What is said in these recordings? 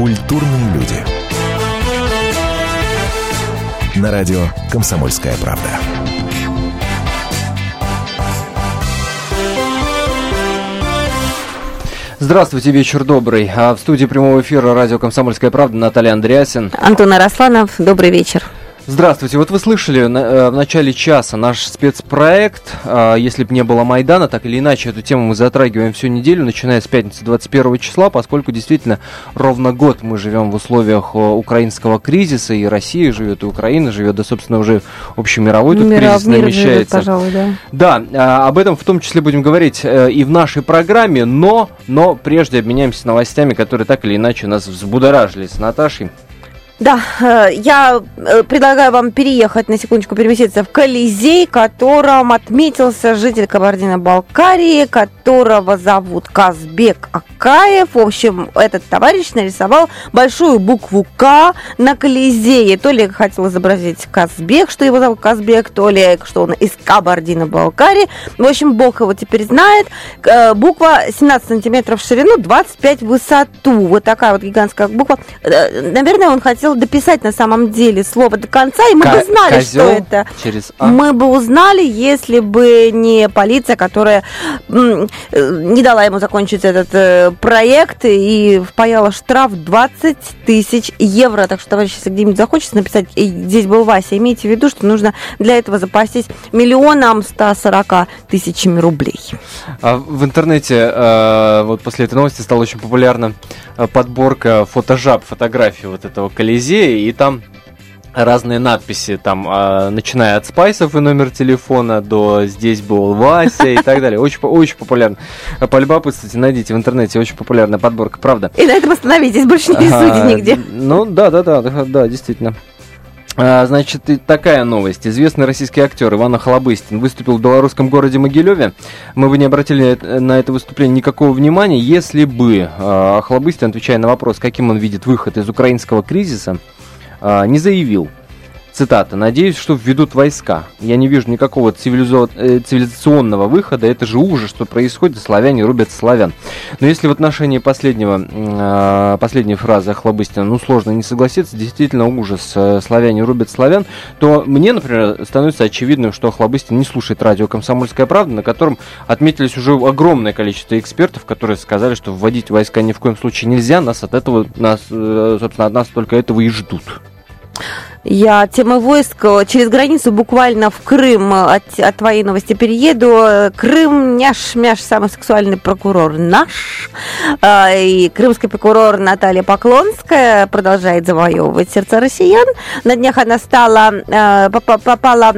Культурные люди. На радио «Комсомольская правда». Здравствуйте, вечер добрый. А в студии прямого эфира радио «Комсомольская правда» Наталья Андреасин. Антон Арасланов, добрый вечер. Здравствуйте. Вот вы слышали э, в начале часа наш спецпроект. А, если бы не было Майдана, так или иначе, эту тему мы затрагиваем всю неделю, начиная с пятницы 21 числа, поскольку действительно ровно год мы живем в условиях э, украинского кризиса, и Россия живет, и Украина живет, да, собственно, уже общемировой тут Мира, кризис мир намечается. живет, пожалуй, да. Да, а, об этом в том числе будем говорить э, и в нашей программе, но, но прежде обменяемся новостями, которые так или иначе нас взбудоражили с Наташей. Да, э, я э, предлагаю вам переехать, на секундочку переместиться в Колизей, которым отметился житель Кабардино-Балкарии, которого зовут Казбек Акаев. В общем, этот товарищ нарисовал большую букву К на Колизее. То ли хотел изобразить Казбек, что его зовут Казбек, то ли что он из Кабардино-Балкарии. В общем, Бог его теперь знает. Э, Буква 17 сантиметров в ширину, 25 в высоту. Вот такая вот гигантская буква. Наверное, он хотел дописать на самом деле слово до конца, и мы Ко- бы знали, что это. через А. Мы бы узнали, если бы не полиция, которая э, не дала ему закончить этот э, проект и впаяла штраф 20 тысяч евро. Так что, товарищи, если где-нибудь захочется написать, «Эй, здесь был Вася, имейте в виду, что нужно для этого запастись миллионом 140 тысячами рублей. А в интернете э, вот после этой новости стала очень популярна э, подборка фотожаб, фотографий вот этого Колизея, и там разные надписи, там, э, начиная от спайсов и номер телефона до «Здесь был Вася» и так далее. Очень, очень популярно. Полюбопытствуйте, найдите в интернете, очень популярная подборка, правда. И на этом остановитесь, больше не рисуйте нигде. Ну, да, да, да, да, да, действительно. А, Значит, такая новость. Известный российский актер Иван Охлобыстин выступил в белорусском городе Могилеве. Мы бы не обратили на это выступление никакого внимания, если бы а, Охлобыстин, отвечая на вопрос, каким он видит выход из украинского кризиса, а, не заявил. Цитата. «Надеюсь, что введут войска. Я не вижу никакого цивилизо- э, цивилизационного выхода. Это же ужас, что происходит. Славяне рубят славян». Но если в отношении последнего, а, последней фразы Охлобыстина, ну, сложно не согласиться, действительно ужас, э, славяне рубят славян, то мне, например, становится очевидным, что Охлобыстин не слушает радио «Комсомольская правда», на котором отметились уже огромное количество экспертов, которые сказали, что вводить войска ни в коем случае нельзя, нас от этого, нас, э, собственно, от нас только этого и ждут. Я темы войск э, через границу буквально в Крым э, от, от твоей новости перееду. Крым, няш-мяш, самый сексуальный прокурор наш. А, И крымский прокурор Наталья Поклонская продолжает завоевывать сердца россиян. На днях она стала, э, попа- попала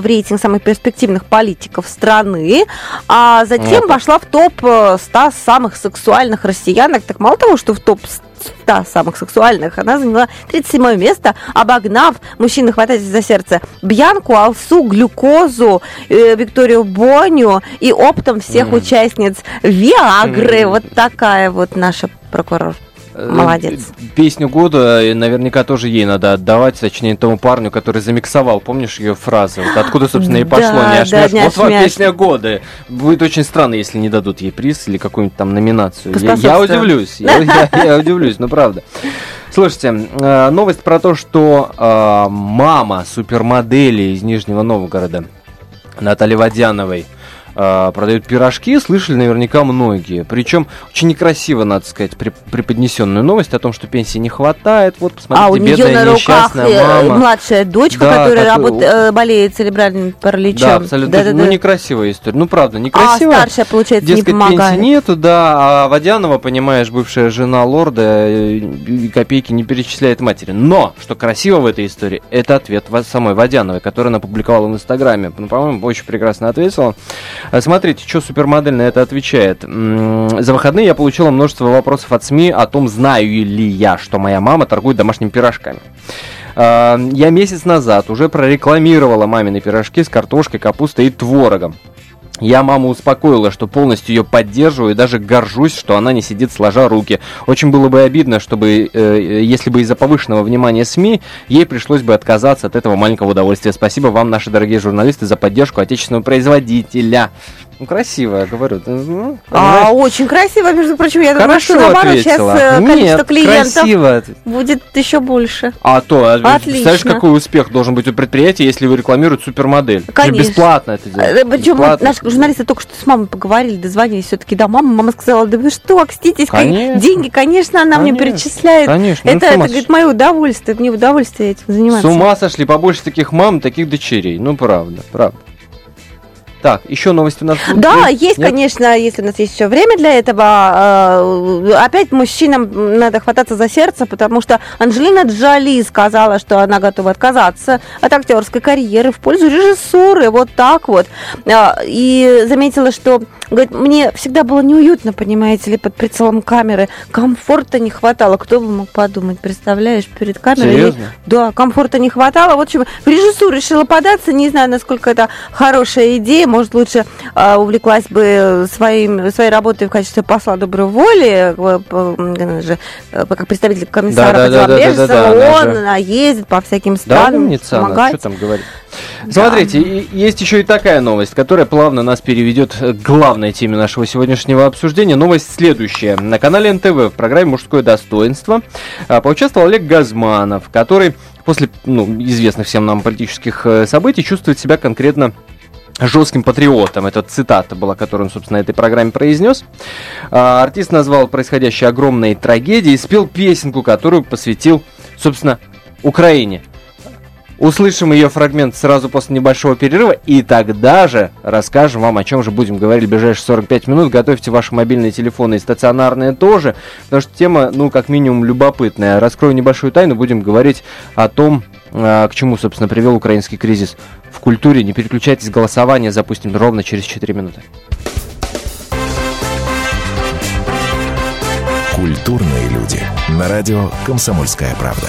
в рейтинг самых перспективных политиков страны, а затем Это. вошла в топ э, 100 самых сексуальных россиянок. Так мало того, что в топ 100 самых сексуальных, она заняла 37 место, обогнав, мужчины хватайтесь за сердце, Бьянку, Алсу, Глюкозу, э, Викторию Боню и оптом всех Мгм. участниц Виагры. Мгм. Вот такая вот наша прокурор. Э, Молодец. Песню года наверняка тоже ей надо отдавать, точнее тому парню, который замиксовал. Помнишь ее фразы? Вот откуда, собственно, и пошло Да, «Няш, да, няш». Вот вам песня года. Будет очень странно, если не дадут ей приз или какую-нибудь там номинацию. Я, я удивлюсь, я, я- я удивлюсь, ну правда. Слушайте, э, новость про то, что э, мама супермодели из Нижнего Новгорода, Натальи Водяновой, э, продают пирожки, слышали наверняка многие. Причем очень некрасиво, надо сказать, при- преподнесенную новость о том, что пенсии не хватает. Вот, посмотрите, а у нее бедная на руках э, мама. младшая дочка, Да, которая которая- работ- э, болеет церебральным параличом. Да, абсолютно. Да-да-да. Ну, некрасивая история. Ну, правда, а некрасивая. старшая, получается, не Дескать, помогает. пенсии нету, да, а Водянова, понимаешь, бывшая жена лорда, э, и копейки не перечисляет матери. Но, что красиво в этой истории, это ответ самой Водяновой, который она публиковала в Инстаграме. Ну, по-моему, очень прекрасно ответила. А Смотрите, что супермодель на это отвечает. За выходные я получила множество вопросов от СМИ о том, знаю ли я, что моя мама торгует домашними пирожками. А, Я месяц назад уже прорекламировала мамины пирожки с картошкой, капустой и творогом. Я маму успокоила, что полностью ее поддерживаю и даже горжусь, что она не сидит сложа руки. Очень было бы обидно, чтобы, э, если бы из-за повышенного внимания СМИ ей пришлось бы отказаться от этого маленького удовольствия. Спасибо вам, наши дорогие журналисты, за поддержку отечественного производителя. Ну, красивая, говорю. Ну, А, очень красиво, между прочим, я думаю, что Хорошо наоборот, сейчас ответила. э, количество Нет, клиентов красиво. будет еще больше. А то, а Отлично. представляешь, какой успех должен быть у предприятия, если вы рекламируете супермодель? Же Конечно. Бесплатно это делать. Э, Причем Бесплатно. наши журналисты только что с мамой поговорили, дозвонились все-таки до мамы. Мама сказала, да вы что, окститесь, кон- Конечно. деньги, конечно, она мне Конечно. перечисляет. Конечно, ну, это, с это, говорит, мое удовольствие, мне удовольствие этим заниматься. С ума сошли, побольше таких мам, таких дочерей. Ну, правда, правда. Так, еще новости у нас будут? Да, есть, Нет? конечно, если у нас есть еще время для этого. э, Опять мужчинам надо хвататься за сердце, потому что Анджелина Джоли сказала, что она готова отказаться от актерской карьеры в пользу режиссуры. Вот так вот. А, И заметила, что говорит, мне всегда было неуютно, понимаете ли, под прицелом камеры. Комфорта не хватало. Кто бы мог подумать, представляешь, перед камерой. Серьезно? Да, комфорта не хватало. Вот почему в режиссуру решила податься. Не знаю, насколько это хорошая идея. Может, лучше а, увлеклась бы своим, своей работой в качестве посла доброй воли, э, она же, э, как представитель комиссара Да, по да, делам да, да, да, да, она ООН, же- она ездит по всяким Да, странам, умница она, что там говорить. Смотрите, и- есть еще и такая новость, которая плавно нас переведет к главной теме нашего сегодняшнего обсуждения. Новость следующая. На канале НТВ в программе «Мужское достоинство» а, поучаствовал Олег Газманов, который после ну, известных всем нам политических э, событий чувствует себя конкретно жестким патриотом. Это цитата была, которую он, собственно, на этой программе произнес. А, Артист назвал происходящее огромной трагедией и спел песенку, которую посвятил, собственно, Украине. Услышим ее фрагмент сразу после небольшого перерыва, и тогда же расскажем вам, о чем же будем говорить в ближайшие 45 минут. Готовьте ваши мобильные телефоны и стационарные тоже, потому что тема, ну, как минимум, любопытная. Раскрою небольшую тайну, будем говорить о том, а, к чему, собственно, привел украинский кризис в культуре. Не переключайтесь, голосование запустим ровно через 4 минуты. Культурные люди. На радио «Комсомольская правда».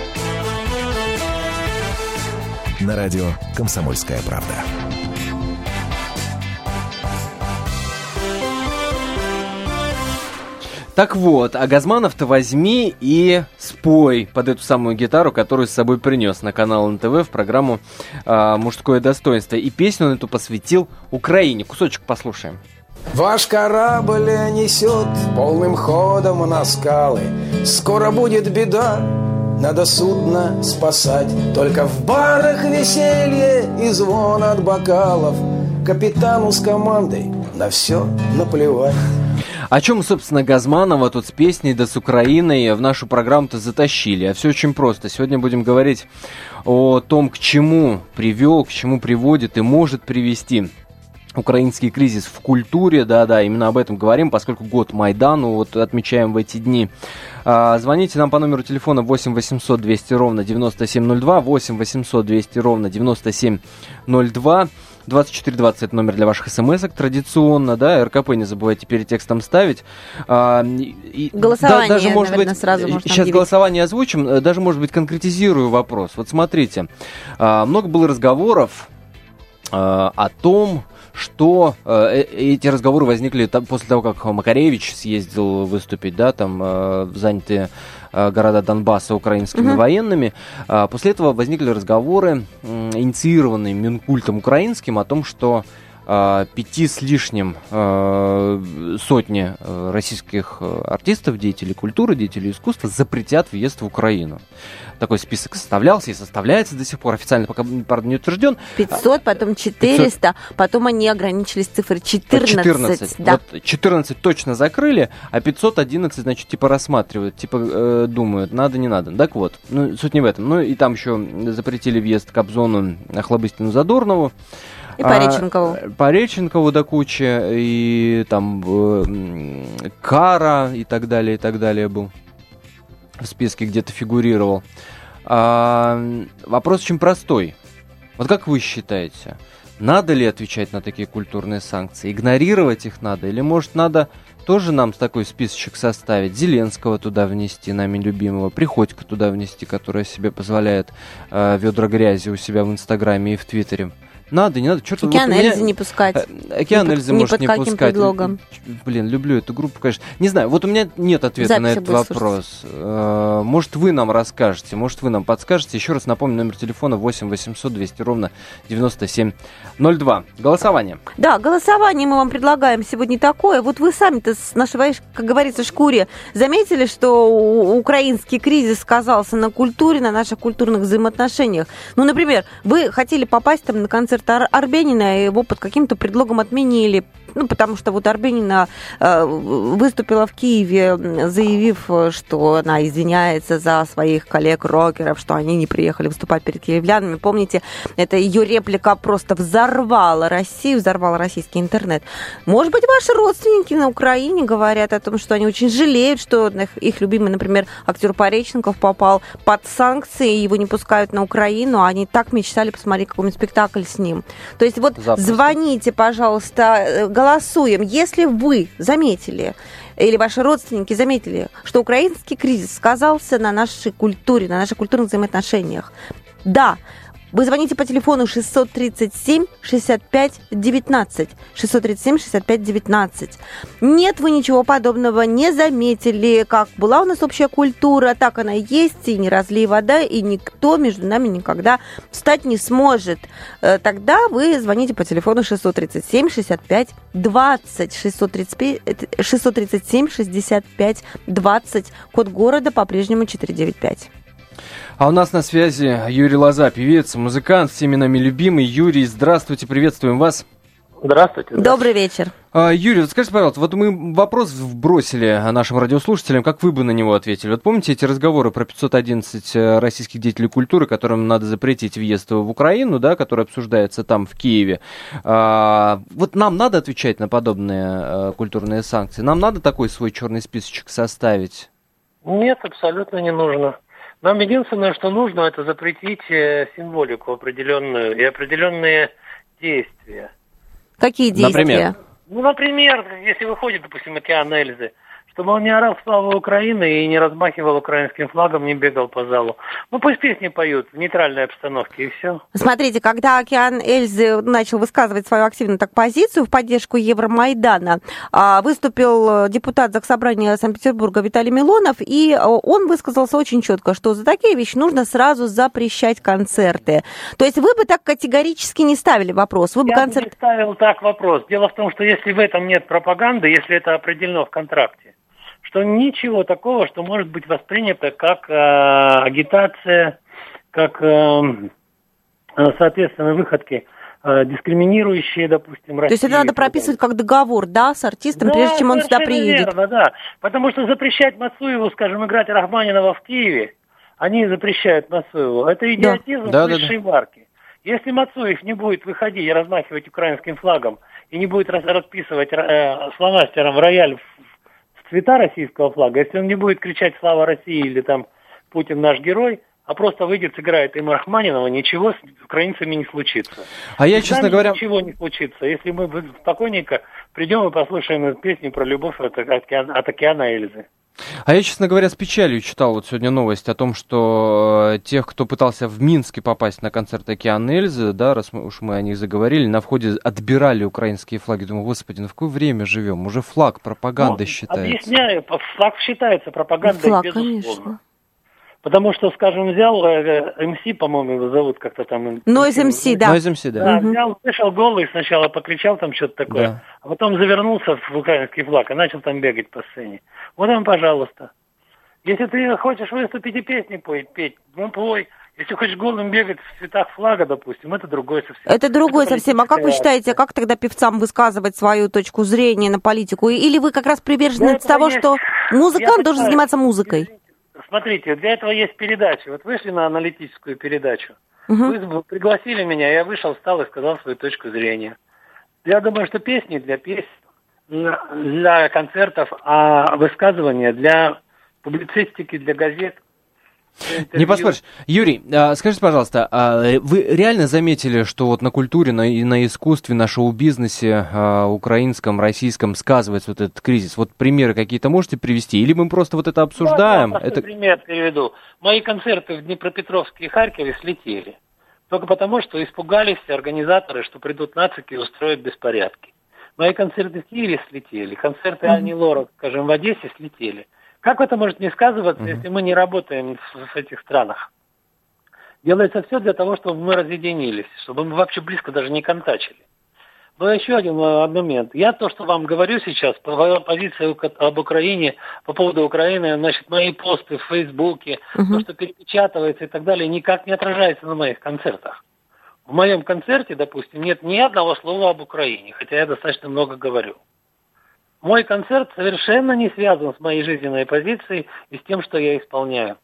На радио «Комсомольская правда». Так вот, а Газманов-то возьми и спой под эту самую гитару, которую с собой принес на канал НТВ в программу а, «Мужское достоинство». И песню он эту посвятил Украине. Кусочек послушаем. Ваш корабль несет полным ходом на скалы. Скоро будет беда, надо судно спасать. Только в барах веселье и звон от бокалов. Капитану с командой на все наплевать. О чем, собственно, Газманова тут с песней да с Украиной в нашу программу-то затащили? А все очень просто. Сегодня будем говорить о том, к чему привел, к чему приводит и может привести украинский кризис в культуре, да-да, именно об этом говорим, поскольку год Майдану вот отмечаем в эти дни. А, звоните нам по номеру телефона 8 800 200 ровно 9702, 8 800 200 ровно 9702. 2420 это номер для ваших смс традиционно, да, РКП не забывайте перед текстом ставить. А, и- Голосование, даже, может наверное, быть, сразу можно Сейчас объявить. голосование озвучим, э, даже, может быть, конкретизирую вопрос. Вот смотрите, а, много было разговоров а, о том, что э, э, эти разговоры возникли там, после того, как Макаревич съездил выступить, да, там э, занятые э, города Донбасса украинскими Мгм. военными. А, после этого возникли разговоры, м, инициированные Минкультом украинским, о том, что пяти с лишним э, сотни э, российских э, артистов, деятелей культуры, деятелей искусства запретят въезд в Украину. Такой список составлялся и составляется до сих пор, официально пока, правда, не утвержден. 500, потом 400, потом они ограничились цифрой 14. 14. Да. Вот 14 точно закрыли, а 511, значит, типа рассматривают, типа э, думают, надо, не надо. Так вот, ну, суть не в этом. Ну, и там еще запретили въезд Кобзону, Охлобыстину, Задорнову. И Пореченкову. А, Пореченкову до кучи, и там э, Кара и так далее, и так далее был. В списке где-то фигурировал. А, вопрос очень простой. Вот как вы считаете, Надо ли отвечать на такие культурные санкции? Игнорировать их надо? Или, может, надо тоже нам такой списочек составить? Зеленского туда внести, нами любимого, Приходько туда внести, который себе позволяет э, ведра грязи у себя в Инстаграме и в Твиттере. Надо, не надо. Черт, Океан вот меня... Эльзы не пускать. Э, Океан Ни Эльзы под- может под не каким пускать. предлогом. Блин, люблю эту группу, конечно. Не знаю, вот у меня нет ответа Записи на этот будешь слушать. вопрос. Э, Может, вы нам расскажете, может, вы нам подскажете. Еще раз напомню, номер телефона 8 800 200 ровно 9702. Голосование. Да, голосование мы вам предлагаем сегодня такое. Вот вы сами-то с нашей, как говорится, шкуре заметили, что украинский кризис сказался на культуре, на наших культурных взаимоотношениях. Ну, например, вы хотели попасть там на концерт Ар- Арбенина, его под каким-то предлогом отменили. Ну, потому что вот Арбенина э, выступила в Киеве, заявив, что она извиняется за своих коллег-рокеров, что они не приехали выступать перед киевлянами. Помните, это ее реплика просто взорвала Россию, взорвала российский интернет. Может быть, ваши родственники на Украине говорят о том, что они очень жалеют, что их, их любимый, например, актер Пореченков попал под санкции, его не пускают на Украину, а они так мечтали посмотреть какой-нибудь спектакль с ним. То есть вот Запросто. звоните, пожалуйста, э, голосуем. Если вы заметили или ваши родственники заметили, что украинский кризис сказался на нашей культуре, на наших культурных взаимоотношениях, да, вы звоните по телефону 637 65 19. 637 65 19. Нет, вы ничего подобного не заметили. Как была у нас общая культура, так она и есть, и не разлей вода, и никто между нами никогда встать не сможет. Э, Тогда вы звоните по телефону 637 65 20. 635, э, 637 65 20. Код города по-прежнему 495. А у нас на связи Юрий Лоза, певец, музыкант, всеми нами любимый. Юрий, здравствуйте, приветствуем вас. Здравствуйте. Добрый вечер. А, Юрий, вот скажите, пожалуйста, вот мы вопрос вбросили нашим радиослушателям, как вы бы на него ответили? Вот помните эти разговоры про 511 э, российских деятелей культуры, которым надо запретить въезд в Украину, да, который обсуждается там, в Киеве? А, вот нам надо отвечать на подобные э, культурные санкции? Нам надо такой свой черный списочек составить? Нет, абсолютно не нужно. Нам единственное, что нужно, это запретить э, символику определенную и определенные действия. Какие действия? Например? Ну, например, если выходит, допустим, океан Эльзы, чтобы он не орал славу Украины и не размахивал украинским флагом, не бегал по залу. Ну, пусть песни поют в нейтральной обстановке, и все. Смотрите, когда Океан Эльзы начал высказывать свою активную так позицию в поддержку Евромайдана, а, выступил э, депутат Заксобрания Санкт-Петербурга Виталий Милонов, и э, он высказался очень четко, что за такие вещи нужно сразу запрещать концерты. То есть вы бы так категорически не ставили вопрос, вы бы Я бы концерт... не ставил так вопрос. Дело в том, что если в этом нет пропаганды, если это определено в контракте, что ничего такого, что может быть воспринято как э, агитация, как, э, э, соответственно, выходки э, дискриминирующие, допустим, То есть это надо прописывать как договор, да, с артистом, да, прежде чем он сюда приедет? Верно, да. Потому что запрещать Мацуеву, скажем, играть Рахманинова в Киеве, они запрещают Мацуеву. Это идиотизм Да, да, высшей марки. Если Мацуев не будет выходить и размахивать украинским флагом, и не будет расписывать э, фломастером рояль в цвета российского флага, если он не будет кричать «Слава России» или там «Путин наш герой», а просто выйдет, сыграет им Рахманинова, ничего с украинцами не случится. А я, С честно нами говоря... Ничего не случится. Если мы спокойненько придем и послушаем эту песню про любовь от, океана, от океана Эльзы. А я, честно говоря, с печалью читал вот сегодня новость о том, что э, тех, кто пытался в Минске попасть на концерт Океан Эльзы, да, раз мы, уж мы о них заговорили, на входе отбирали украинские флаги. Думаю, господи, ну в какое время живем? Уже флаг пропаганда Ну, считается. Объясняю, флаг считается пропагандой, Флаг, безусловно. конечно. Потому что, скажем, взял э, э, МС, по-моему, его зовут как-то там. Noise MC, да. Noise MC, да. Да, взял, вышел голый, сначала покричал там что-то такое, Да. а потом завернулся в украинский флаг и начал там бегать по сцене. Вот вам, пожалуйста. Если ты хочешь выступить и песни пой, петь, ну пой. Если хочешь голым бегать в цветах флага, допустим, это другое совсем. Это другое Это совсем. А как вы считаете, как тогда певцам высказывать свою точку зрения на политику? Или вы как раз привержены этого того, есть- что музыкант Я должен заниматься музыкой? Смотрите, для этого есть передачи. Вот вышли на аналитическую передачу. Мгм. Вы пригласили меня, я вышел, встал и сказал свою точку зрения. Я думаю, что песни для песен, для концертов, а высказывания для публицистики, для газет. Не поспоришь. Юрий, а, скажите, пожалуйста, а вы реально заметили, что вот на культуре, на, на искусстве, на шоу-бизнесе а, украинском, российском сказывается вот этот кризис? Вот примеры какие-то можете привести? Или мы просто вот это обсуждаем? Ну, я это... пример приведу. Мои концерты в Днепропетровске и Харькове слетели. Только потому, что испугались организаторы, что придут нацики и устроят беспорядки. Мои концерты в Киеве слетели, концерты mm-hmm. Ани Лорак, скажем, в Одессе слетели. Как это может не сказываться, mm-hmm. если мы не работаем в, в этих странах? Делается все для того, чтобы мы разъединились, чтобы мы вообще близко даже не контачили. Но еще один э, момент. Я то, что вам говорю сейчас, по позиции об Украине, по поводу Украины, значит, мои посты в Фейсбуке, uh-huh. то, что перепечатывается и так далее, никак не отражается на моих концертах. В моем концерте, допустим, нет ни одного слова об Украине, хотя я достаточно много говорю. Мой концерт совершенно не связан с моей жизненной позицией и с тем, что я исполняю.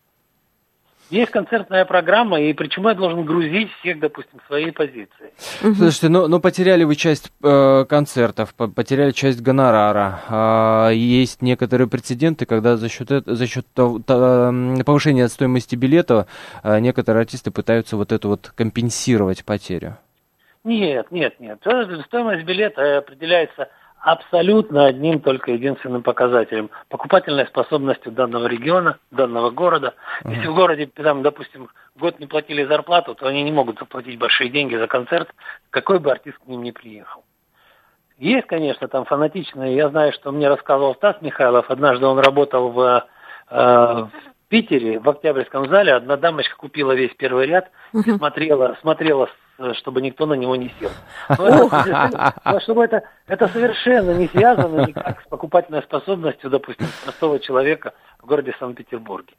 Есть концертная программа, и почему я должен грузить всех, допустим, своей позиции? Слушайте, ну, ну потеряли вы часть э, концертов, потеряли часть гонорара. Э, есть некоторые прецеденты, когда за счет, за счет то, повышения стоимости билета э, некоторые артисты пытаются вот эту вот компенсировать потерю. Нет, нет, нет. Стоимость билета определяется абсолютно одним только единственным показателем – покупательной способностью данного региона, данного города. Uh-huh. Если в городе, там, допустим, год не платили зарплату, то они не могут заплатить большие деньги за концерт, какой бы артист к ним не приехал. Есть, конечно, там фанатичные. Я знаю, что мне рассказывал Стас Михайлов. Однажды он работал в, э, в Питере, в Октябрьском зале. Одна дамочка купила весь первый ряд и смотрела, смотрела чтобы никто на него не сел. Но чтобы это, это совершенно не связано никак с покупательной способностью, допустим, простого человека в городе Санкт-Петербурге.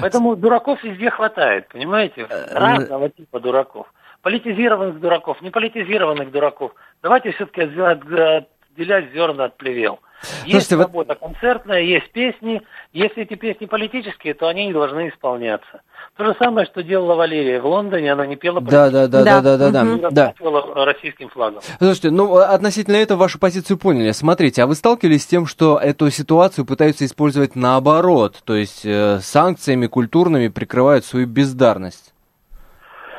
Поэтому дураков везде хватает, понимаете? Э, Разного типа дураков. Политизированных дураков, неполитизированных дураков. Давайте все-таки отделять зерна от плевел. Есть Слушайте, работа вот... концертная, есть песни. Если эти песни политические, то они не должны исполняться. То же самое, что делала Валерия в Лондоне, она не пела да, да, да, да, да, да, да, да. да. российским флагом. Слушайте, ну относительно этого вашу позицию поняли. Смотрите, а вы сталкивались с тем, что эту ситуацию пытаются использовать наоборот, то есть э, санкциями культурными прикрывают свою бездарность?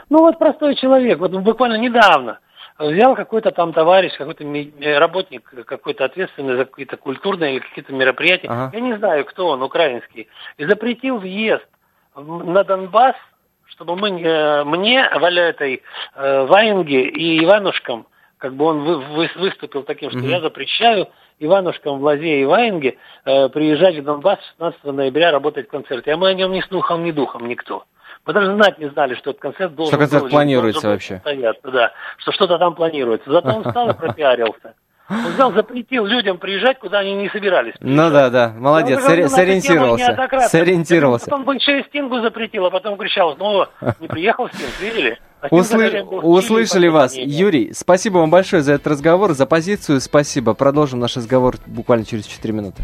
Ну вот простой человек, вот буквально недавно взял какой-то там товарищ, какой-то работник, какой-то ответственный за какие-то культурные или какие-то мероприятия, ага. я не знаю, кто он, украинский, и запретил въезд на Донбасс, чтобы мы, мне, Валя этой, э, Ваенге и Иванушкам, как бы он вы, вы, выступил таким, что угу. я запрещаю Иванушкам в Лазе и Ваенге э, приезжать в Донбасс 16 ноября работать в концерте. А мы о нем ни слухом, ни духом никто. Мы даже знать не знали, что этот концерт должен Что концерт был, планируется вообще. Состояться, да, что что-то там планируется. Зато он встал и пропиарился. Он взял, запретил людям приезжать, куда они не собирались. Приезжать. Ну да, да, молодец, ну, Сори- сориентировался. Сориентировался. Потом большая Стингу запретил, а потом кричал, снова не приехал Стинг, видели? А Услы... Услышали вас. Юрий, спасибо вам большое за этот разговор, за позицию. Спасибо. Продолжим наш разговор буквально через 4 минуты.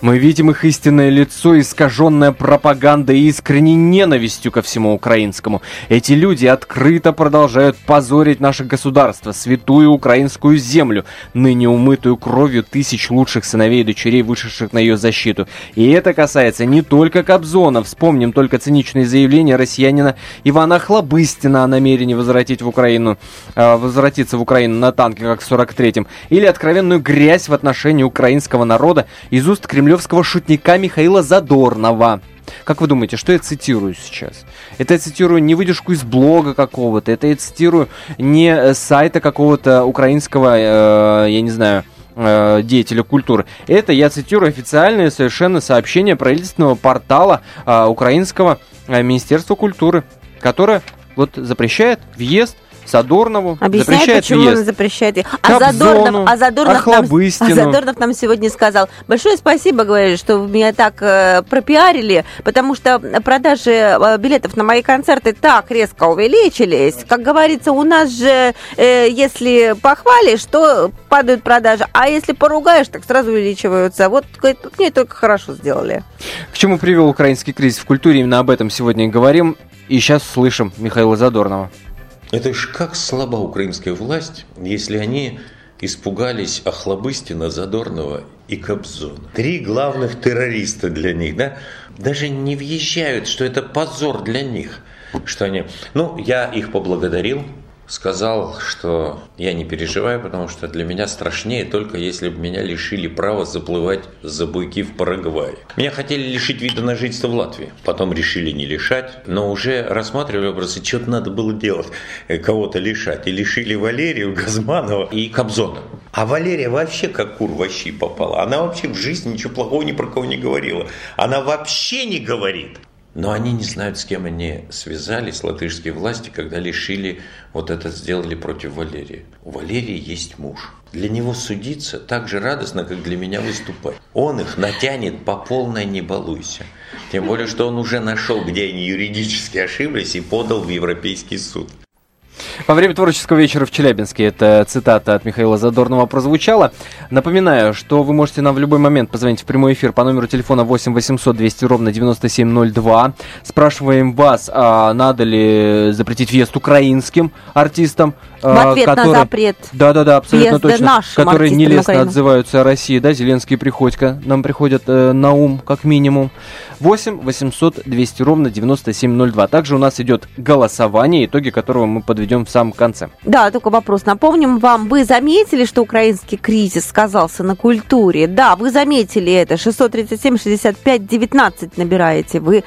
Мы видим их истинное лицо, искаженное пропагандой и искренней ненавистью ко всему украинскому. Эти люди открыто продолжают позорить наше государство, святую украинскую землю, ныне умытую кровью тысяч лучших сыновей и дочерей, вышедших на ее защиту. И это касается не только Кобзона. Вспомним только циничные заявления россиянина Ивана Хлобыстина о намерении возвратить в Украину, э, возвратиться в Украину на танке, как в 43-м. Или откровенную грязь в отношении украинского народа из уст Кремля кремлевского шутника Михаила Задорнова. Как вы думаете, что я цитирую сейчас? Это я цитирую не выдержку из блога какого-то, это я цитирую не с сайта какого-то украинского, э, я не знаю, э, деятеля культуры. Это, я цитирую, официальное совершенно сообщение правительственного портала э, украинского э, Министерства культуры, которое вот запрещает въезд Задорнову Объясняет, запрещает почему въезд. он запрещает. А Кобзону, Задорнов, а, Задорнов нам, а. Задорнов нам сегодня сказал, большое спасибо, говорит, что вы меня так э, пропиарили, потому что продажи э, билетов на мои концерты так резко увеличились. Как говорится, у нас же, э, если похвалишь, то падают продажи, а если поругаешь, так сразу увеличиваются. Вот говорит, мне только хорошо сделали. К чему привел украинский кризис в культуре, именно об этом сегодня и говорим. И сейчас слышим Михаила Задорнова. Это ж как слаба украинская власть, если они испугались Охлобыстина, Задорнова и Кобзона. Три главных террориста для них, да? Даже не въезжают, что это позор для них. Что они... Ну, я их поблагодарил, сказал, что я не переживаю, потому что для меня страшнее только если бы меня лишили права заплывать за буйки в Парагвае. Меня хотели лишить вида на жительство в Латвии, потом решили не лишать, но уже рассматривали вопросы, что-то надо было делать, э, кого-то лишать. И лишили Валерию, Газманова и Кобзона. А Валерия вообще как кур во попала. Она вообще в жизни ничего плохого ни про кого не говорила. Она вообще не говорит. Но они не знают, с кем они связались, латышские власти, когда лишили, вот это сделали против Валерии. У Валерии есть муж. Для него судиться так же радостно, как для меня выступать. Он их натянет по полной «не балуйся». Тем более, что он уже нашел, где они юридически ошиблись и подал в Европейский суд. Во время творческого вечера в Челябинске, это цитата от Михаила Задорнова прозвучала. Напоминаю, что вы можете нам в любой момент позвонить в прямой эфир по номеру телефона 8 800 200 ровно 9702. Спрашиваем вас, а надо ли запретить въезд украинским артистам. В ответ на которые- запрет Да-да-да, абсолютно въезда точно. нашим Которые нелестно отзываются о России, да, Зеленский и Приходько нам приходят э, на ум, как минимум. 8 800 200 ровно 9702. Также у нас идет голосование, итоги которого мы подведем в самом конце. Да, только вопрос. Напомним вам, вы заметили, что украинский кризис сказался на культуре? Да, вы заметили это. 637-65-19 набираете вы,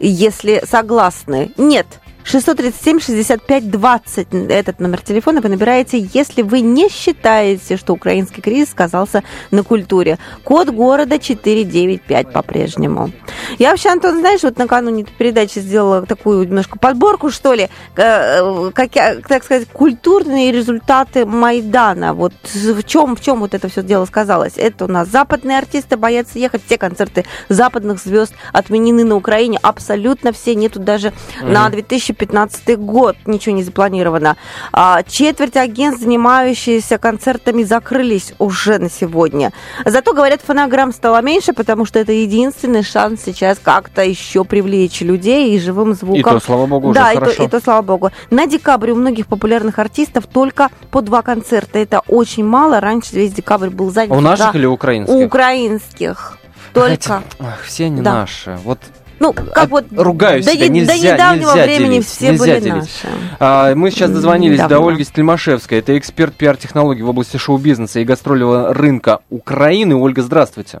если согласны. Нет. 637-65-20 этот номер телефона вы набираете, если вы не считаете, что украинский кризис сказался на культуре. Код города 495 по-прежнему. Я вообще, Антон, знаешь, вот накануне передачи сделала такую немножко подборку, что ли, э, как, так сказать, культурные результаты Майдана. Вот в чем, в чем вот это все дело сказалось? Это у нас западные артисты боятся ехать, все концерты западных звезд отменены на Украине, абсолютно все, нету даже на 2015 год ничего не запланировано. А, четверть агентств, занимающиеся концертами, закрылись уже на сегодня. Зато, говорят, фонограмм стало меньше, потому что это единственный шанс сейчас как-то еще привлечь людей и живым звуком. И то, слава богу, уже да, и хорошо. то, и то, слава богу. На декабрь у многих популярных артистов только по два концерта. Это очень мало. Раньше весь декабрь был занят. У наших или у украинских? украинских. Только. Хотя, ах, все они Да. наши. Вот Ну, как От- вот ругаюсь до, себя, не- до нельзя- недавнего нельзя времени делить, все нельзя были делить. наши. А, Мы сейчас дозвонились Давно. до Ольги Стельмашевской. Это эксперт пиар-технологий в области шоу-бизнеса и гастрольного рынка Украины. Ольга, здравствуйте. Здравствуйте.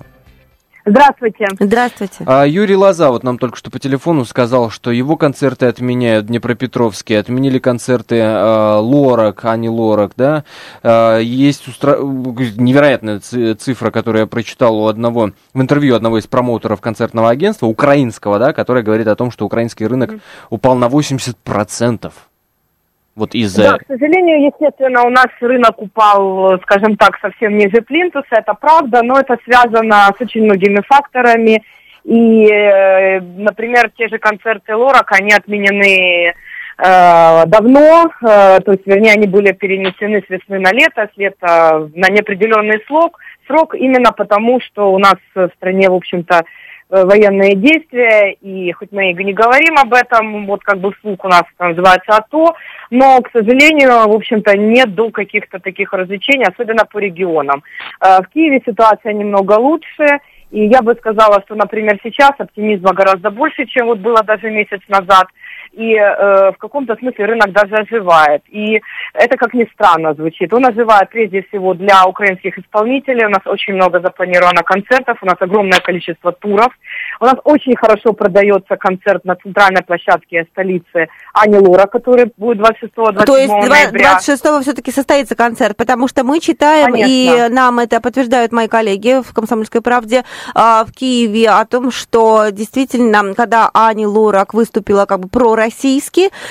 Здравствуйте. А Юрий Лоза вот нам только что по телефону сказал, что его концерты отменяют в Днепропетровске, отменили концерты э, Лорак, Ани Лорак, да. А, есть устра- невероятная ци- цифра, которую я прочитал у одного, в интервью одного из промоутеров концертного агентства, украинского, да, который говорит о том, что украинский рынок упал на 80%. Вот из-за... Да, к сожалению, естественно, у нас рынок упал, скажем так, совсем ниже плинтуса, это правда, но это связано с очень многими факторами. И, э, например, те же концерты Лорак, они отменены э, давно, э, то есть, вернее, они были перенесены с весны на лето, с лета на неопределенный срок, срок именно потому, что у нас в стране, в общем-то, военные действия, и хоть мы и не говорим об этом, вот как бы вслух у нас это называется АТО, но, к сожалению, в общем-то, нет до каких-то таких развлечений, особенно по регионам. Э, В Киеве ситуация немного лучше, и я бы сказала, что, например, сейчас оптимизма гораздо больше, чем вот было даже месяц назад. И э, в каком-то смысле рынок даже оживает. И это, как ни странно, звучит. Он оживает прежде всего для украинских исполнителей. У нас очень много запланировано концертов, у нас огромное количество туров. У нас очень хорошо продается концерт на центральной площадке столицы Ани Лора, который будет 26-27 То есть ноября. 26-го все-таки состоится концерт, потому что мы читаем, Конечно. и нам это подтверждают мои коллеги в «Комсомольской правде» а, в Киеве о том, что действительно, когда Ани Лорак выступила как бы пророссийски,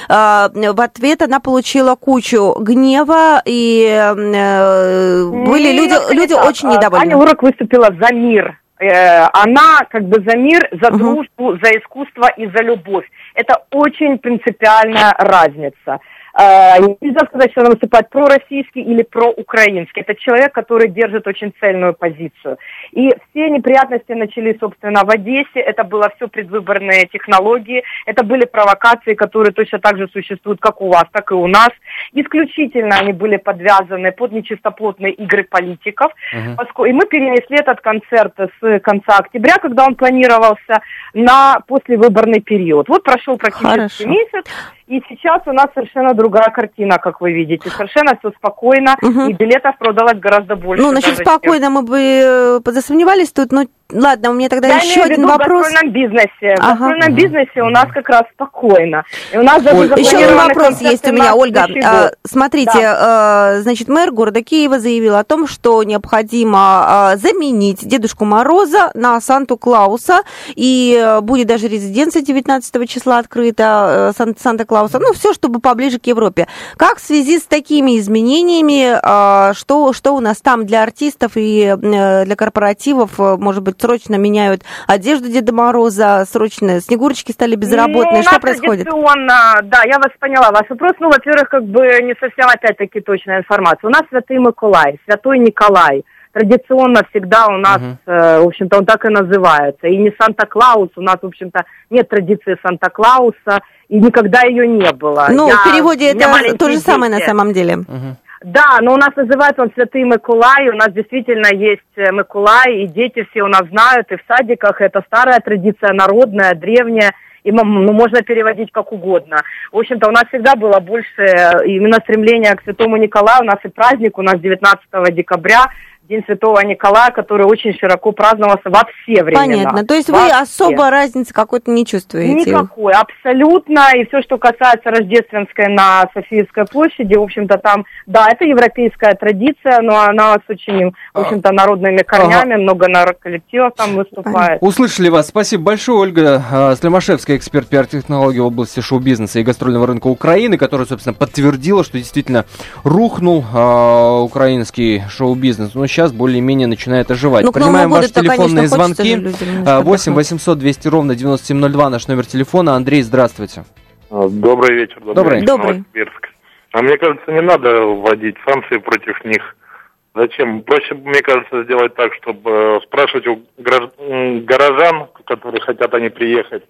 а, в ответ она получила кучу гнева, и э, были люди, люди очень А, недовольны. Аня Лорак выступила за мир. Э, Она как бы за мир, за Мгм. дружбу, за искусство и за любовь. Это очень принципиальная разница. Э, Нельзя сказать, что она выступает пророссийски или проукраински. Это человек, который держит очень цельную позицию. И все неприятности начались, собственно, в Одессе. Это было все предвыборные технологии. Это были провокации, которые точно так же существуют как у вас, так и у нас. Исключительно они были подвязаны под нечистоплотные игры политиков. Поско- И мы перенесли этот концерт с конца октября, когда он планировался, на послевыборный период. Вот прошел практически Хорошо. месяц, и сейчас у нас совершенно другая картина, как вы видите. Совершенно все спокойно, Мгм. и билетов продалось гораздо больше. Ну, насчет чем- спокойно мы бы э, засомневались тут, ну, ладно, у меня тогда Я еще в один вопрос. в гастрольном бизнесе. В Ага. гастрольном бизнесе у нас как раз спокойно. И у нас даже Еще один вопрос есть у меня, Ольга. А. Смотрите, э, значит, мэр города Киева заявил о том, что необходимо а, заменить Дедушку Мороза на Санту Клауса, и э, будет даже резиденция 19 числа открыта э, Сан- Санта-Клауса, ну, все, чтобы поближе к Европе. Как в связи с такими изменениями, а, что, что у нас там для артистов и для корпоративов, может быть, срочно меняют одежду Деда Мороза, срочно снегурочки стали безработные, Ну, что происходит? Традиционно, да, я вас поняла. Ваш вопрос, ну, во-первых, как бы не совсем опять-таки точная информация. У нас Святый Миколай, Святой Николай. Традиционно всегда у нас, Мгм. э, в общем-то, он так и называется. И не Санта-Клаус, у нас, в общем-то, нет традиции Санта-Клауса, и никогда ее не было. Ну, Я- в переводе это то же самое на дети. самом деле. Мгм. Да, но у нас называется он Святый Миколай, у нас действительно есть э, Миколай, и дети все у нас знают, и в садиках. Это старая традиция, народная, древняя, и ну, можно переводить как угодно. В общем-то, у нас всегда было больше э, именно стремление к Святому Николаю, у нас и праздник, у нас 19 декабря, День Святого Николая, который очень широко праздновался во все времена. Понятно. То есть вы Во особо разницы какой-то не чувствуете? Никакой, абсолютно. И все, что касается Рождественской на Софийской площади, в общем-то, там, да, это европейская традиция, но она с очень, в общем-то, народными корнями, много народ коллективов там выступает. Услышали вас. Спасибо большое, Ольга а, Слимашевская, эксперт пиар-технологий в области шоу-бизнеса и гастрольного рынка Украины, которая, собственно, подтвердила, что действительно рухнул а, украинский шоу-бизнес. Но сейчас более-менее начинает оживать. Ну, Принимаем ваши телефонные конечно, звонки. людям А, немножко 8 отдохнуть. 800 200 ровно 9702 наш номер телефона. Андрей, здравствуйте. А, Добрый вечер. Добрый. вечер, Добрый. Новосибирск. А мне кажется, не надо вводить санкции против них. Зачем? Проще, мне кажется, сделать так, чтобы э, спрашивать у горожан, которые хотят они приехать,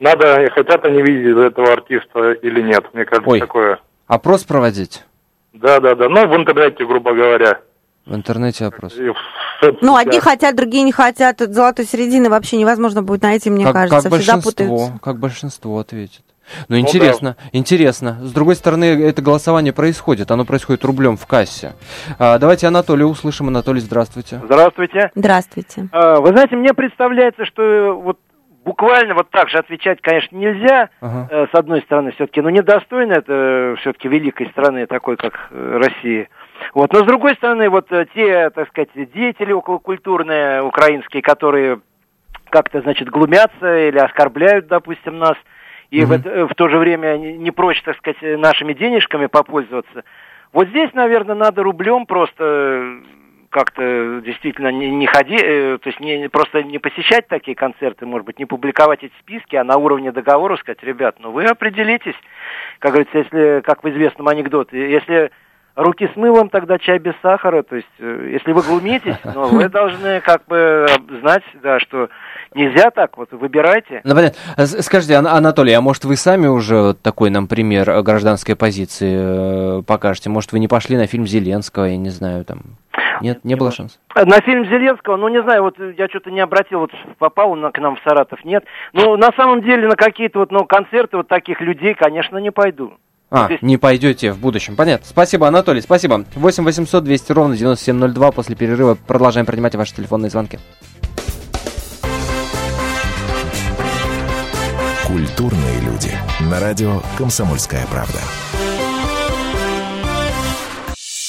надо, хотят они видеть этого артиста или нет. Мне кажется, Ой. такое. Опрос проводить Да, да, да. Ну, в интернете, грубо говоря. В интернете опрос. Ну, одни хотят, другие не хотят. Золотой середины вообще невозможно будет найти, мне как, кажется. как Всегда большинство, путаются. как большинство ответит. Ну, Ну интересно, интересно. С другой стороны, это голосование происходит. Оно происходит рублем в кассе. А, давайте Анатолия услышим. Анатолий, здравствуйте. Здравствуйте. Здравствуйте. А, Вы знаете, мне представляется, что вот буквально вот так же отвечать, конечно, нельзя. Ага. Э, С одной стороны, все-таки, ну, недостойно это все-таки великой страны, такой, как э, Россия. Вот. Но с другой стороны, вот э, те, так сказать, деятели околокультурные украинские, которые как-то, значит, глумятся или оскорбляют, допустим, нас, и в, Мгм. это- в то же время не, прочь, так сказать, нашими денежками попользоваться. Вот здесь, наверное, надо рублем просто э, как-то действительно не, не ходи, э, то есть не, просто не посещать такие концерты, может быть, не публиковать эти списки, а на уровне договора сказать, ребят, ну вы определитесь, как говорится, если, как в известном анекдоте, если руки с мылом, тогда чай без сахара, то есть э, если вы глумитесь, но вы должны как бы знать, да, что нельзя так, вот выбирайте. Ну, понятно. С- Скажите, Ан- Анатолий, а может вы сами уже такой нам пример э, гражданской позиции э, покажете? Может вы не пошли на фильм Зеленского, я не знаю, там... Нет, не было шанса. На фильм Зеленского, ну не знаю, вот я что-то не обратил, вот попал он к нам в Саратов, нет. Ну на самом деле на какие-то вот ну, концерты вот таких людей, конечно, не пойду. А, не пойдете в будущем. Понятно. Спасибо, Анатолий, спасибо. 8 800 200 ровно 9702. После перерыва продолжаем принимать ваши телефонные звонки. Культурные люди. На радио «Комсомольская правда».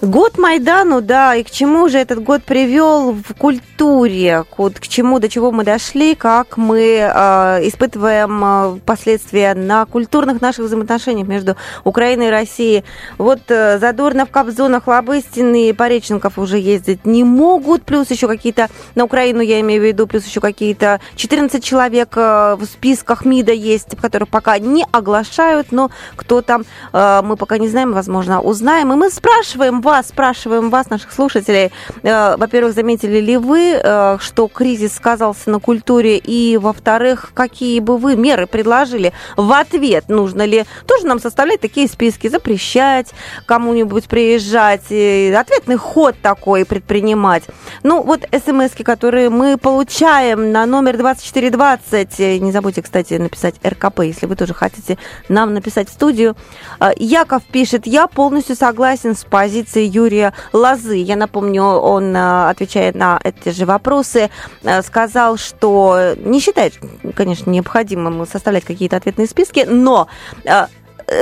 Год Майдану, да, и к чему же этот год привел в культуре, к, к чему, до чего мы дошли, как мы э, испытываем э, последствия на культурных наших взаимоотношениях между Украиной и Россией. Вот э, Задорнов, Кобзонов, Лобыстин и Пореченков уже ездить не могут, плюс еще какие-то, на Украину я имею в виду, плюс еще какие-то 14 человек э, в списках МИДа есть, которых пока не оглашают, но кто там, э, мы пока не знаем, возможно, узнаем. И мы спрашиваем вас, спрашиваем вас, наших слушателей, э, во-первых, заметили ли вы, э, что кризис сказался на культуре, и, во-вторых, какие бы вы меры предложили в ответ? Нужно ли тоже нам составлять такие списки, запрещать кому-нибудь приезжать, ответный ход такой предпринимать? Ну, вот смс которые мы получаем на номер 2420, э, не забудьте, кстати, написать РКП, если вы тоже хотите нам написать в студию. Э, Яков пишет, я полностью согласен с позицией Юрия Лозы. Я напомню, он, э, отвечая на эти же вопросы, э, сказал, что не считает, конечно, необходимым составлять какие-то ответные списки, но э,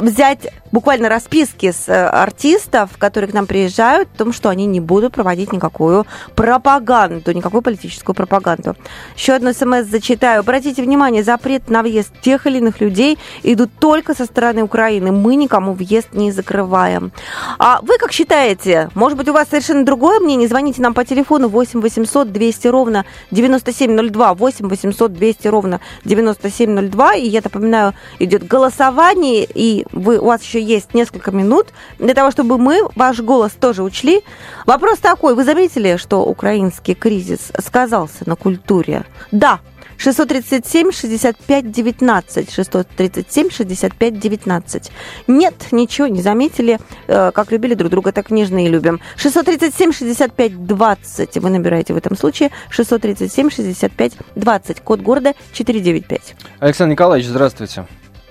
взять буквально расписки с э, артистов, которые к нам приезжают, о том, что они не будут проводить никакую пропаганду, никакую политическую пропаганду. Еще одно смс зачитаю. Обратите внимание, запрет на въезд тех или иных людей идут только со стороны Украины. Мы никому въезд не закрываем. А вы как считаете? Может быть, у вас совершенно другое мнение? Звоните нам по телефону 8 800 200 ровно 9702, 8 800 200 ровно 9702. И я напоминаю, идет голосование, и вы, у вас еще есть несколько минут для того, чтобы мы ваш голос тоже учли. Вопрос такой, вы заметили, что украинский кризис сказался на культуре? Да, 637 65 19 637 65 19 Нет, ничего не заметили. Э, Как любили друг друга, так нежно и любим. 637 65 20 вы набираете в этом случае. 637 65 20 Код города 495. Александр Николаевич, здравствуйте.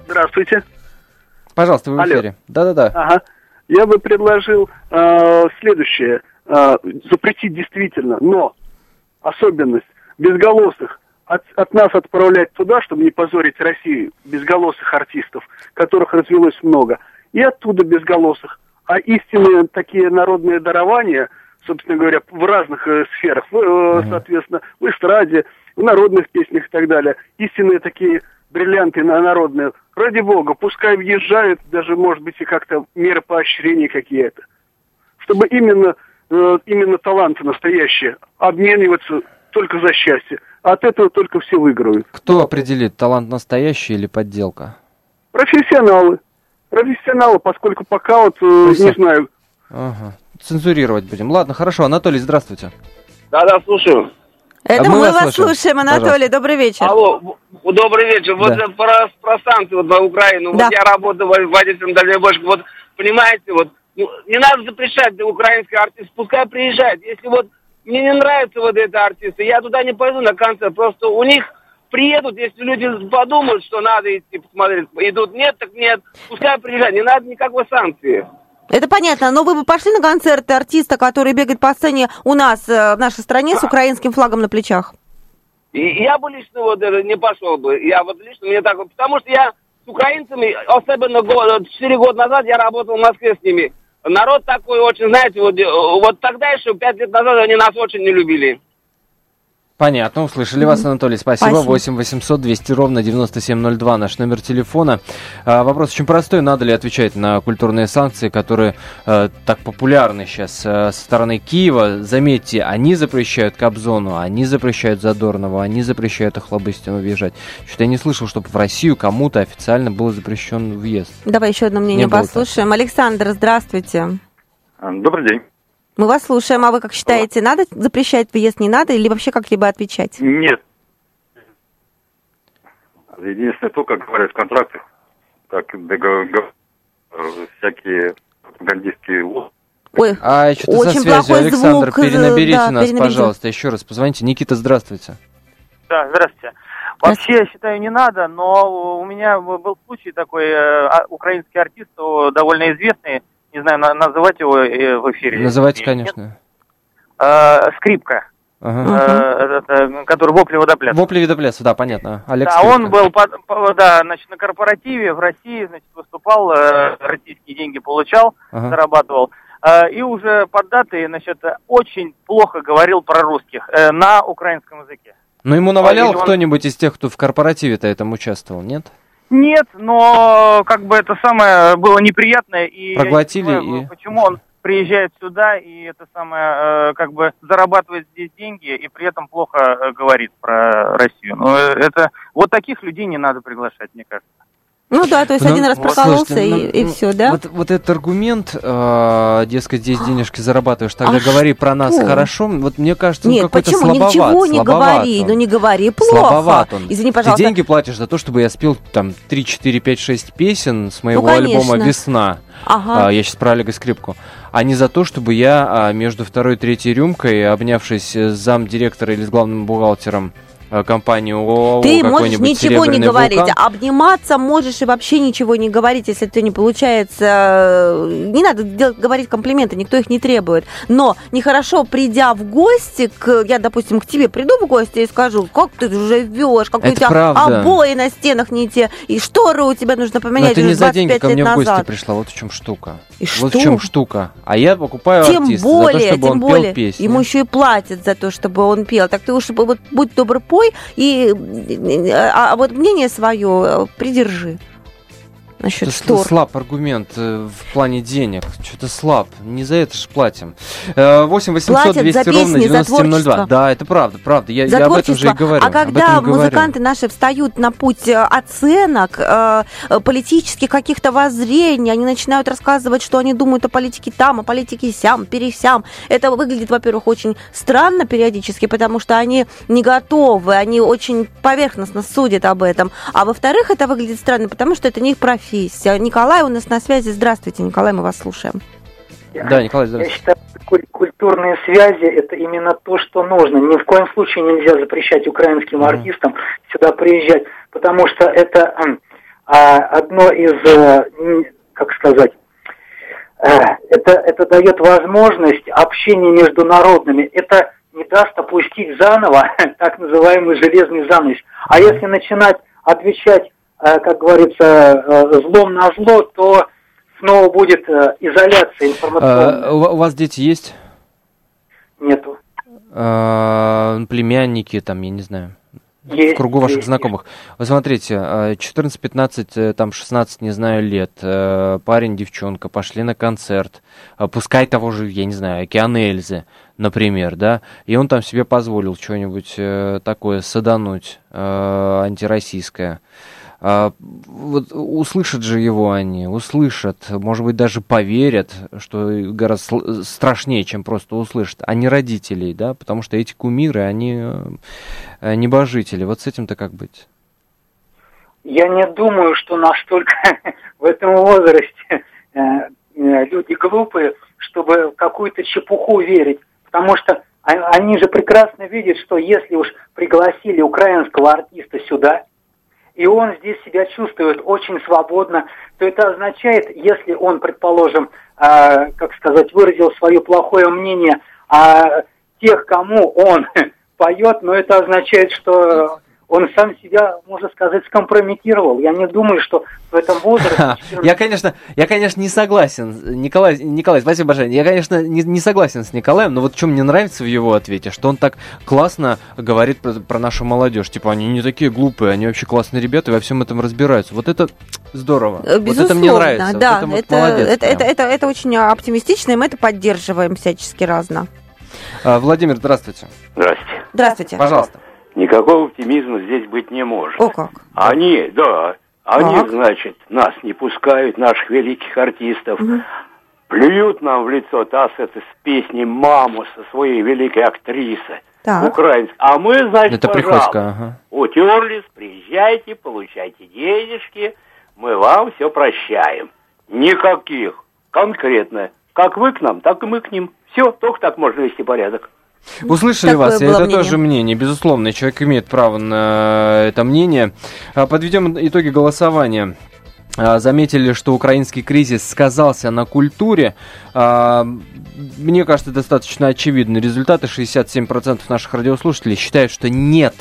Здравствуйте. Пожалуйста, вы в эфире. Да-да-да. Ага. Я бы предложил э, следующее. Э, запретить действительно, но особенность безголосых от, от нас отправлять туда, чтобы не позорить Россию, безголосых артистов, которых развелось много, и оттуда безголосых. А истинные такие народные дарования, собственно говоря, в разных э, сферах, э, соответственно, в эстраде, в народных песнях и так далее, истинные такие бриллианты на народные, ради бога, пускай въезжают, даже, может быть, и как-то меры поощрения какие-то. Чтобы именно, э, именно таланты настоящие обмениваться только за счастье. От этого только все выиграют. Кто определит, талант настоящий или подделка? Профессионалы. Профессионалы, поскольку пока вот, э, Профессия- не знаю, Ага. Цензурировать будем. Ладно, хорошо. Анатолий, здравствуйте. Да-да, слушаю. Это А мы мы, вас слушаем. слушаем, Анатолий. Пожалуйста. Добрый вечер. Алло, добрый вечер. Вот Да. э, про, про санкции вот, на Украину. Да. Вот я работаю во- водителем дальнобойщиком. Вот, понимаете, вот, ну, не надо запрещать для украинских артистов. Пускай приезжают. Если вот мне не нравятся вот эти артисты, я туда не пойду на концерт. Просто у них приедут, если люди подумают, что надо идти посмотреть, идут, нет, так нет. Пускай приезжают. Не надо никакой санкции. Это понятно, но вы бы пошли на концерт артиста, который бегает по сцене у нас, э, в нашей стране, с украинским флагом на плечах? И я бы лично вот не пошел бы. Я вот лично мне так вот, потому что я с украинцами, особенно год, 4 года назад я работал в Москве с ними. Народ такой очень, знаете, вот, э, вот тогда еще, 5 лет назад они нас очень не любили. Понятно, услышали вас, Анатолий. Спасибо. Спасибо. 8 800 200 ровно 9702 наш номер телефона. А, вопрос очень простой. Надо ли отвечать на культурные санкции, которые э, так популярны сейчас э, со стороны Киева? Заметьте, они запрещают Кобзону, они запрещают Задорнова, они запрещают Охлобыстину въезжать. Что-то я не слышал, чтобы в Россию кому-то официально был запрещен въезд. Давай еще одно мнение Не послушаем. Александр, здравствуйте. Добрый день. Мы вас слушаем. А вы как считаете, надо запрещать въезд, не надо, или вообще как-либо отвечать? Нет. Единственное, то, как говорят в контрактах, как договор, всякие пропагандистские лозунги. Ой, А что-то со очень связью, плохой Александр, звук, э, перенаберите да, нас, перенаберите. пожалуйста, еще раз. Позвоните. Никита, здравствуйте. Да, здравствуйте. Вообще, я считаю, не надо, но у меня был случай такой, э, а- украинский артист, довольно известный, не знаю, на- называть его э, в эфире. Называйте, Нет? конечно. Э, скрипка, Ага. э, это, который вопли водопляс. Вопли видопляса, да, понятно. Олег Да, Скрипка. он был под- по- да, значит, на корпоративе в России, значит, выступал, э, российские деньги получал, Ага. зарабатывал. Э, и уже под датой, значит, очень плохо говорил про русских э, на украинском языке. Ну, ему навалял он- кто-нибудь из тех, кто в корпоративе-то этом участвовал, нет? Нет, но как бы это самое было неприятно и я не Проглотили понимаю, и- почему он приезжает сюда и это самое э, как бы зарабатывает здесь деньги и при этом плохо э, говорит про Россию. Ну э, это вот таких людей не надо приглашать, мне кажется. Ну да, то есть Ну, один раз прокололся слушайте, ну, и, и ну, все, да? Вот, вот этот аргумент, э, дескать, здесь денежки зарабатываешь, тогда А говори про нас что? хорошо. Вот мне кажется, ну, Нет, какой-то почему? слабоват. Ничего не слабоват говори, он. ну не говори плохо. Слабоват он. Извини, Ты пожалуйста. деньги платишь за то, чтобы я спел там 3, 4, 5, 6 песен с моего Ну, конечно. альбома «Весна». Ага. А, я сейчас про Олега Скрипку. А не за то, чтобы я а, между второй и третьей рюмкой, обнявшись с замдиректора или с главным бухгалтером а, компании ООО Ты можешь ничего не «Серебряный говорить, вулкан», обниматься можешь и вообще ничего не говорить, если это не получается. Не надо делать, говорить комплименты, никто их не требует. Но нехорошо, придя в гости, к, я, допустим, к тебе приду в гости и скажу, как ты живешь, Это у тебя правда. обои на стенах не те, и шторы у тебя нужно Но поменять ты уже не за 25 деньги ко мне в гости назад. пришла, вот в чем штука. И вот что? в чем штука. А я покупаю Тем артиста более, за то, чтобы тем он более, пел песни. ему еще и платят за то, чтобы он пел. Так ты уж вот, будь добр, пой, и, а, а вот мнение свое придержи. Насчет штор. слаб аргумент э, в плане денег. Что-то слаб. Не за это же платим. Э, 8 800 Платят 200 за ровно песни, за 9702. творчество. Да, это правда, правда. Я, за я об этом же и говорю. а когда и говорю. музыканты наши встают на путь э, оценок, э, политических каких-то воззрений, они начинают рассказывать, что они думают о политике там, о политике сям, пересям. Это выглядит, во-первых, очень странно периодически, потому что они не готовы, они очень поверхностно судят об этом. А во-вторых, это выглядит странно, потому что это не их профессия. Николай у нас на связи. Здравствуйте, Николай, мы вас слушаем. Да, Николай, Я здравствуйте. считаю, куль- культурные связи – это именно то, что нужно. Ни в коем случае нельзя запрещать украинским артистам сюда приезжать, потому что это а, одно из, э, как сказать, э, это, это дает возможность общения между народными. Это не даст опустить заново так называемый железный занавес. А если начинать отвечать, как говорится, э, злом на зло, то снова будет э, изоляция информационная. Э, у, ва- у вас дети есть? Нету. Э, племянники, там, я не знаю. Есть, в кругу ваших есть. знакомых. Вы смотрите, э, 14, 15, э, там 16, не знаю, лет, э, парень, девчонка пошли на концерт, э, пускай того же, я не знаю, Океан Эльзы, например, да, и он там себе позволил что-нибудь э, такое садануть, э, антироссийское. А, вот услышат же его они, услышат, может быть, даже поверят, что гораздо страшнее, чем просто услышат, а не родителей, да, потому что эти кумиры, они э, небожители. Вот с этим-то как быть? Я не думаю, что настолько в этом возрасте э, э, люди глупые, чтобы какую-то чепуху верить. Потому что а- они же прекрасно видят, что если уж пригласили украинского артиста сюда, и он здесь себя чувствует очень свободно, то это означает, если он, предположим, э, как сказать, выразил свое плохое мнение о тех, кому он поет, но это означает, что он сам себя, можно сказать, скомпрометировал. Я не думаю, что в этом возрасте... Я, конечно, я, конечно, не согласен. Николай, Николай, спасибо большое. Я, конечно, не, не согласен с Николаем, но вот что мне нравится в его ответе, что он так классно говорит про, про нашу молодежь. Типа, они не такие глупые, они вообще классные ребята и во всем этом разбираются. Вот это здорово. Безусловно, вот это мне нравится. Да, вот это, это, молодец, это, это, это, это очень оптимистично, и мы это поддерживаем всячески разно. А, Владимир, здравствуйте. Здравствуйте. Здравствуйте. Пожалуйста. Никакого оптимизма здесь быть не может. О как. Они, да, они, Так. значит, нас не пускают, наших великих артистов, плюют нам в лицо таз это с песней «Маму» со своей великой актрисы Так. украинской. А мы, значит, Это пожалуйста, Приходько, ага. утерлись, приезжайте, получайте денежки, мы вам все прощаем. Никаких. Конкретно. Как вы к нам, так и мы к ним. Все, только так можно вести порядок. Услышали Такое вас, это мнение. тоже мнение, безусловно, человек имеет право на это мнение. А, Подведем итоги голосования. А, Заметили, что украинский кризис сказался на культуре. А, Мне кажется, достаточно очевидны результаты. 67% наших радиослушателей считают, что нет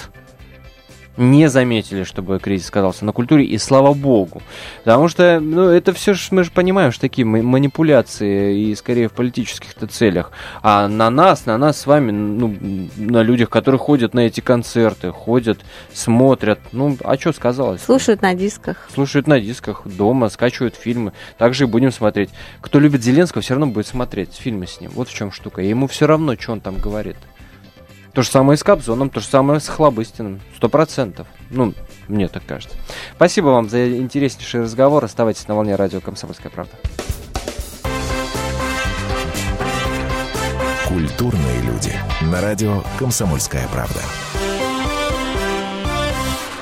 не заметили, чтобы кризис сказался на культуре, и слава богу. Потому что, ну, это все же, мы же понимаем, что такие ма- манипуляции, и скорее в политических-то целях. А на нас, на нас с вами, ну, на людях, которые ходят на эти концерты, ходят, смотрят, ну, а что сказалось? Слушают на дисках. Слушают на дисках, дома, скачивают фильмы. Также и будем смотреть. Кто любит Зеленского, все равно будет смотреть фильмы с ним. Вот в чем штука. И ему все равно, что он там говорит. То же самое и с Кобзоном, то же самое с Хлобыстиным. Сто процентов. Ну, мне так кажется. Спасибо вам за интереснейший разговор. Оставайтесь на волне радио «Комсомольская правда». Культурные люди. На радио «Комсомольская правда».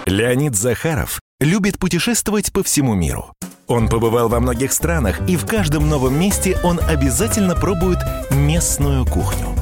Леонид Захаров любит путешествовать по всему миру. Он побывал во многих странах, и в каждом новом месте он обязательно пробует местную кухню.